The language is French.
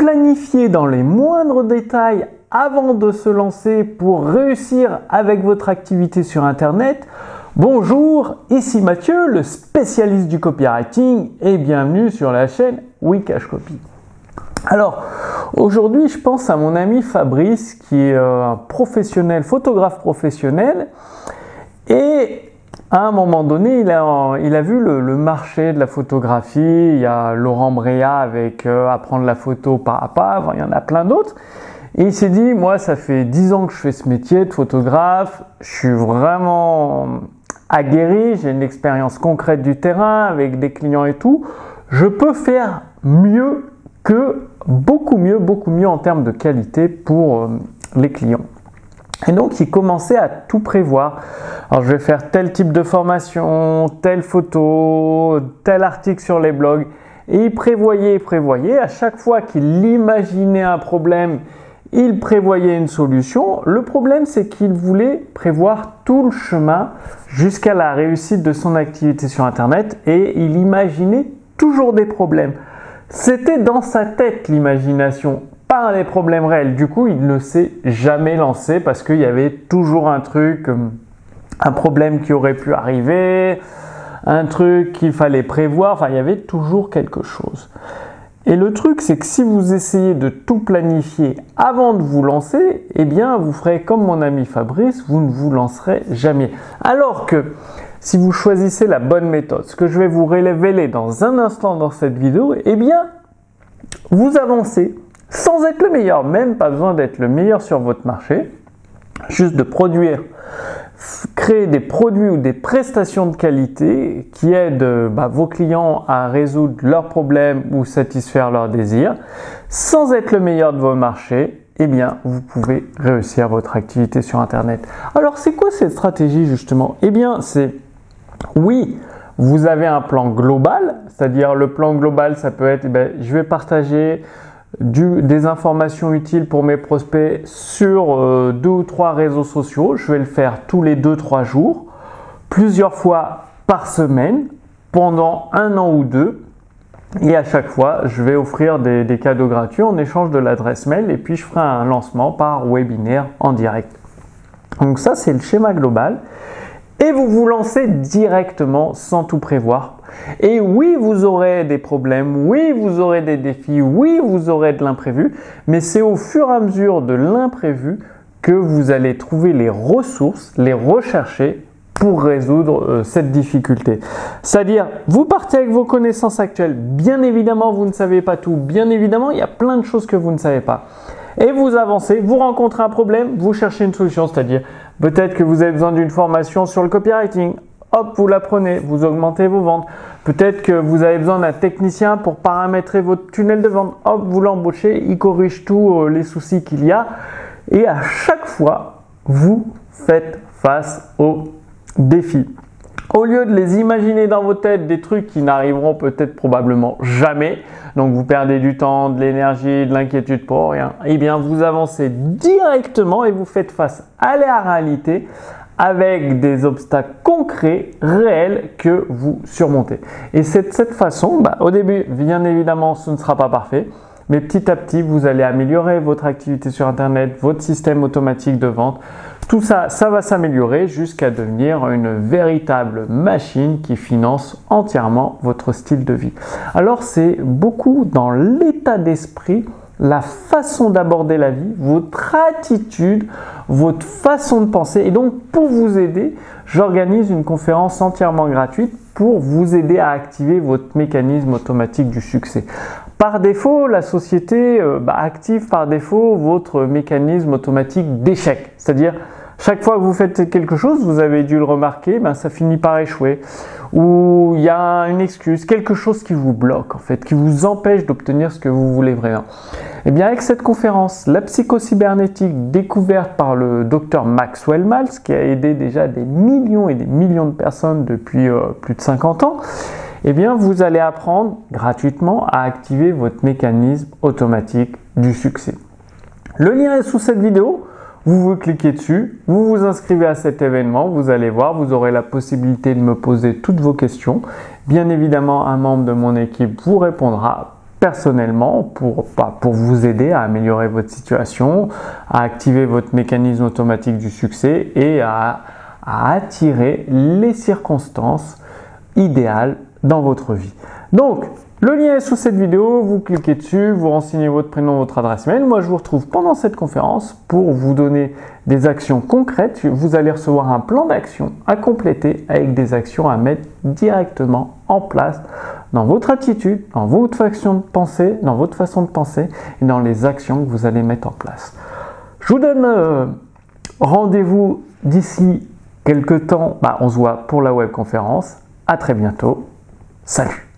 planifier dans les moindres détails avant de se lancer pour réussir avec votre activité sur Internet, bonjour, ici Mathieu, le spécialiste du copywriting et bienvenue sur la chaîne Wikash Copy. Alors, aujourd'hui, je pense à mon ami Fabrice qui est euh, un professionnel, photographe professionnel et à un moment donné, il a, vu le, marché de la photographie. Il y a Laurent Bréa avec euh, Apprendre la photo pas à pas. il y en a plein d'autres. Et il s'est dit, moi, ça fait 10 ans que je fais ce métier de photographe. Je suis vraiment aguerri. J'ai une expérience concrète du terrain avec des clients et tout. Je peux faire mieux que beaucoup mieux, beaucoup mieux en termes de qualité pour euh, les clients. Et donc, il commençait à tout prévoir. Alors, je vais faire tel type de formation, telle photo, tel article sur les blogs. Et il prévoyait, prévoyait. À chaque fois qu'il imaginait un problème, il prévoyait une solution. Le problème, c'est qu'il voulait prévoir tout le chemin jusqu'à la réussite de son activité sur Internet et il imaginait toujours des problèmes. C'était dans sa tête l'imagination pas les problèmes réels. Du coup, il ne s'est jamais lancé parce qu'il y avait toujours un truc, euh, un problème qui aurait pu arriver, un truc qu'il fallait prévoir. Enfin, il y avait toujours quelque chose. Et le truc, c'est que si vous essayez de tout planifier avant de vous lancer, eh bien, vous ferez comme mon ami Fabrice, vous ne vous lancerez jamais. Alors que si vous choisissez la bonne méthode, ce que je vais vous révéler dans un instant dans cette vidéo, eh bien, vous avancez sans être le meilleur, même pas besoin d'être le meilleur sur votre marché, juste de produire, créer des produits ou des prestations de qualité qui aident bah, vos clients à résoudre leurs problèmes ou satisfaire leurs désirs, sans être le meilleur de vos marchés, eh bien, vous pouvez réussir votre activité sur Internet. Alors, c'est quoi cette stratégie justement? Eh bien, c'est oui, vous avez un plan global, c'est-à-dire le plan global, ça peut être, eh ben, je vais partager des informations utiles pour mes prospects sur euh, deux ou trois réseaux sociaux. Je vais le faire tous les deux, trois jours, plusieurs fois par semaine, pendant un an ou deux. Et à chaque fois, je vais offrir des, des cadeaux gratuits en échange de l'adresse mail et puis je ferai un lancement par webinaire en direct. Donc ça, c'est le schéma global. Et vous vous lancez directement sans tout prévoir et oui, vous aurez des problèmes, oui, vous aurez des défis, oui, vous aurez de l'imprévu, mais c'est au fur et à mesure de l'imprévu que vous allez trouver les ressources, les rechercher pour résoudre euh, cette difficulté. C'est-à-dire, vous partez avec vos connaissances actuelles, bien évidemment, vous ne savez pas tout, bien évidemment, il y a plein de choses que vous ne savez pas. Et vous avancez, vous rencontrez un problème, vous cherchez une solution, c'est-à-dire peut-être que vous avez besoin d'une formation sur le copywriting, hop, vous la prenez, vous augmentez vos ventes. Peut-être que vous avez besoin d'un technicien pour paramétrer votre tunnel de vente, hop, vous l'embauchez, il corrige tous euh, les soucis qu'il y a. Et à chaque fois, vous faites face aux défis. Au lieu de les imaginer dans vos têtes des trucs qui n'arriveront peut-être probablement jamais, donc vous perdez du temps, de l'énergie, de l'inquiétude pour rien, eh bien vous avancez directement et vous faites face à la réalité avec des obstacles concrets, réels que vous surmontez. Et c'est de cette façon, bah, au début, bien évidemment, ce ne sera pas parfait, mais petit à petit, vous allez améliorer votre activité sur Internet, votre système automatique de vente. Tout ça, ça va s'améliorer jusqu'à devenir une véritable machine qui finance entièrement votre style de vie. Alors c'est beaucoup dans l'état d'esprit la façon d'aborder la vie, votre attitude, votre façon de penser. Et donc, pour vous aider, j'organise une conférence entièrement gratuite pour vous aider à activer votre mécanisme automatique du succès. Par défaut, la société euh, bah, active par défaut votre mécanisme automatique d'échec. C'est-à-dire, chaque fois que vous faites quelque chose, vous avez dû le remarquer, ben, ça finit par échouer. Ou il y a une excuse, quelque chose qui vous bloque en fait, qui vous empêche d'obtenir ce que vous voulez vraiment. Eh bien, avec cette conférence, la psychocybernétique découverte par le docteur Maxwell Maltz, qui a aidé déjà des millions et des millions de personnes depuis euh, plus de 50 ans, eh bien, vous allez apprendre gratuitement à activer votre mécanisme automatique du succès. Le lien est sous cette vidéo. Vous vous cliquez dessus, vous vous inscrivez à cet événement, vous allez voir, vous aurez la possibilité de me poser toutes vos questions. Bien évidemment, un membre de mon équipe vous répondra personnellement pour, bah, pour vous aider à améliorer votre situation, à activer votre mécanisme automatique du succès et à, à attirer les circonstances idéales dans votre vie. Donc, le lien est sous cette vidéo, vous cliquez dessus, vous renseignez votre prénom, votre adresse mail. Moi, je vous retrouve pendant cette conférence pour vous donner des actions concrètes. Vous allez recevoir un plan d'action à compléter avec des actions à mettre directement en place dans votre attitude, dans votre façon de penser, dans votre façon de penser et dans les actions que vous allez mettre en place. Je vous donne euh, rendez-vous d'ici quelques temps. Bah, on se voit pour la web conférence. À très bientôt. Salut